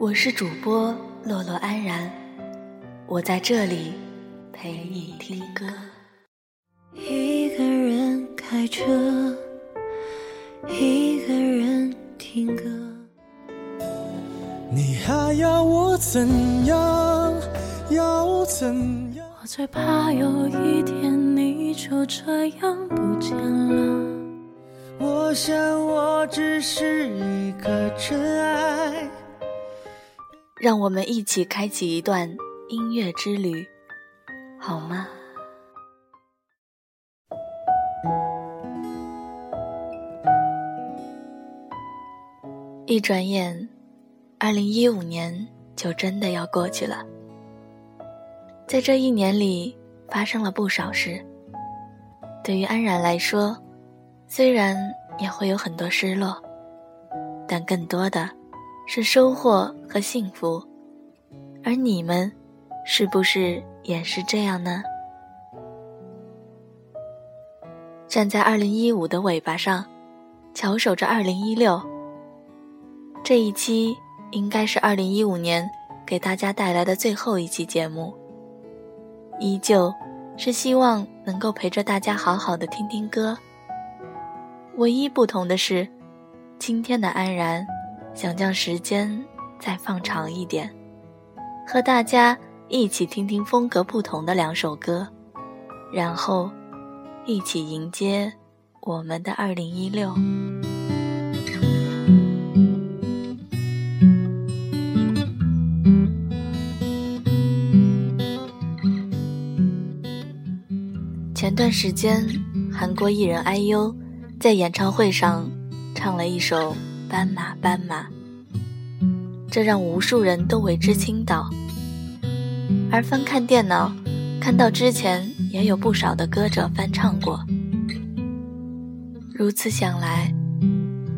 我是主播洛洛安然，我在这里陪你听歌。一个人开车，一个人听歌。你还要我怎样？要怎样？我最怕有一天你就这样不见了。我想我只是一个尘埃。让我们一起开启一段音乐之旅，好吗？一转眼，二零一五年就真的要过去了。在这一年里，发生了不少事。对于安然来说，虽然也会有很多失落，但更多的。是收获和幸福，而你们，是不是也是这样呢？站在二零一五的尾巴上，翘首着二零一六。这一期应该是二零一五年给大家带来的最后一期节目，依旧是希望能够陪着大家好好的听听歌。唯一不同的是，今天的安然。想将时间再放长一点，和大家一起听听风格不同的两首歌，然后一起迎接我们的二零一六。前段时间，韩国艺人 IU 在演唱会上唱了一首。斑马，斑马，这让无数人都为之倾倒。而翻看电脑，看到之前也有不少的歌者翻唱过。如此想来，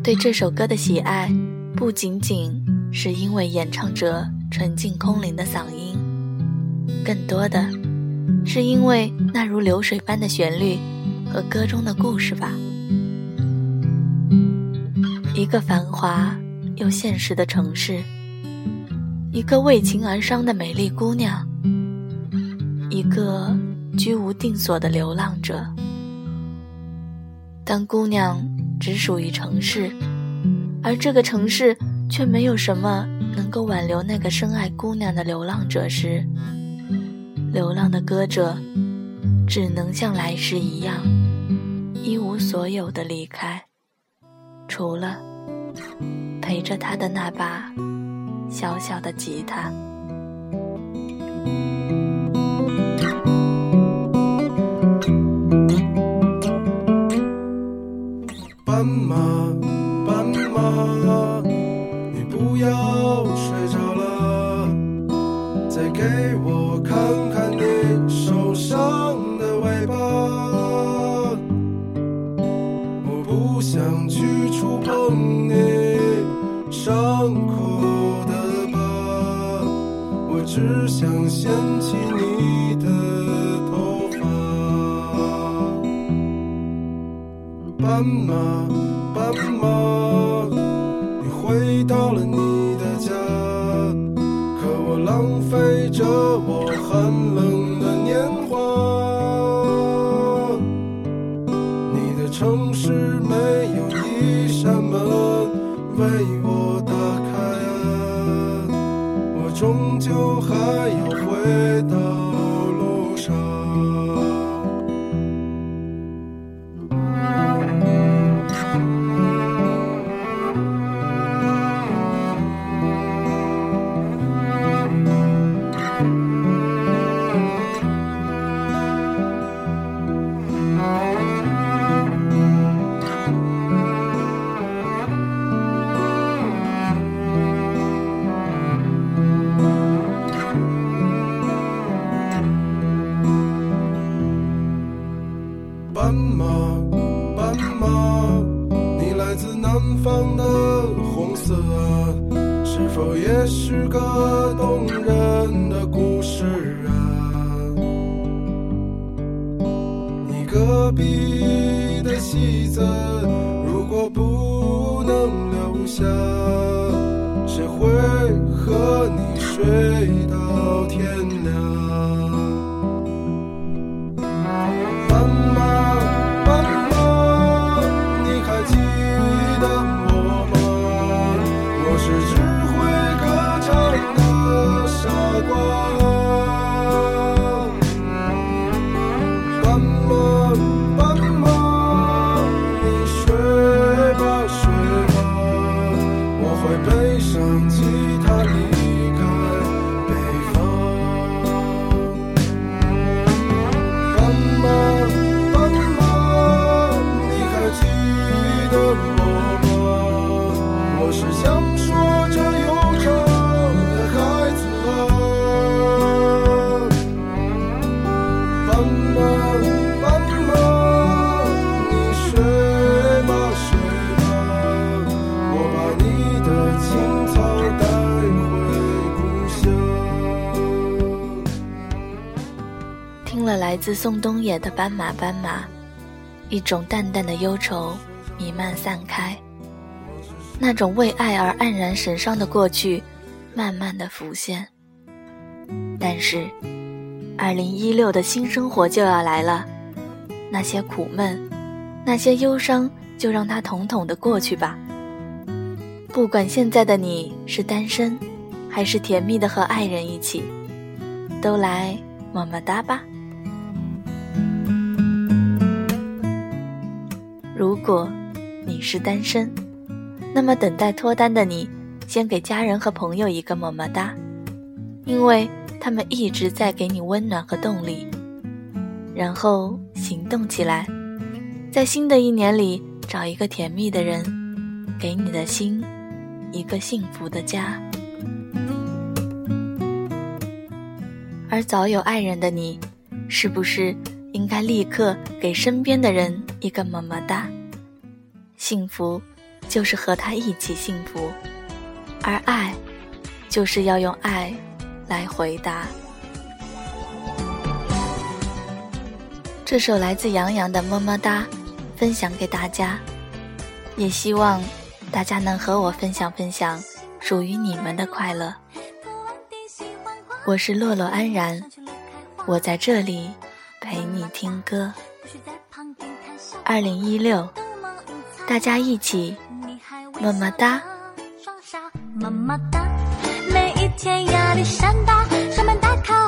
对这首歌的喜爱，不仅仅是因为演唱者纯净空灵的嗓音，更多的是因为那如流水般的旋律和歌中的故事吧。一个繁华又现实的城市，一个为情而伤的美丽姑娘，一个居无定所的流浪者。当姑娘只属于城市，而这个城市却没有什么能够挽留那个深爱姑娘的流浪者时，流浪的歌者只能像来时一样，一无所有的离开，除了。陪着他的那把小小的吉他。斑马，斑马，你不要睡着了，再给我看看你只想掀起你的头发。斑马，斑马，你回到了你的家，可我浪费着我寒冷的年华。你的城市没有一扇门为我。终究还要回到。笔的戏子，如果不能留下，谁会？和你睡到天亮。来自宋冬野的《斑马斑马》，一种淡淡的忧愁弥漫散开，那种为爱而黯然神伤的过去，慢慢的浮现。但是，二零一六的新生活就要来了，那些苦闷，那些忧伤，就让它统统的过去吧。不管现在的你是单身，还是甜蜜的和爱人一起，都来么么哒吧。果你是单身，那么等待脱单的你，先给家人和朋友一个么么哒，因为他们一直在给你温暖和动力。然后行动起来，在新的一年里找一个甜蜜的人，给你的心一个幸福的家。而早有爱人的你，是不是应该立刻给身边的人一个么么哒？幸福就是和他一起幸福，而爱就是要用爱来回答。这首来自杨洋的《么么哒》，分享给大家，也希望大家能和我分享分享属于你们的快乐。我是洛洛安然，我在这里陪你听歌。二零一六，大家一起么么哒！么么哒，每一天压力山大，上班打卡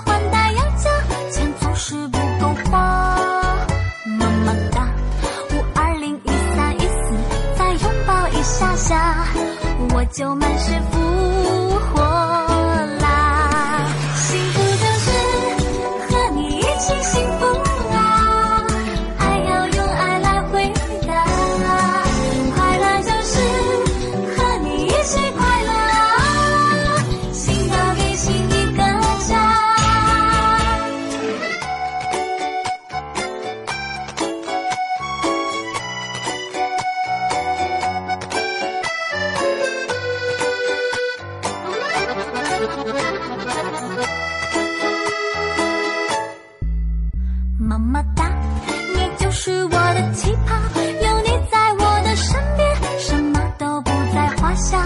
下，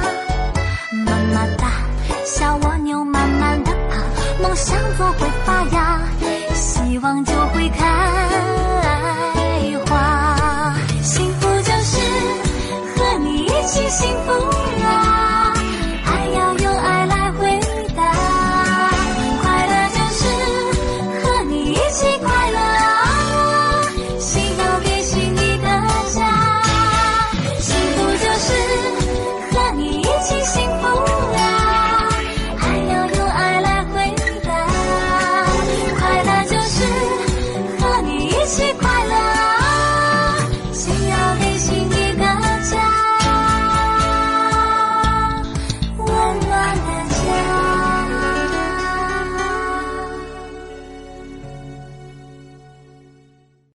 妈妈大，小娃。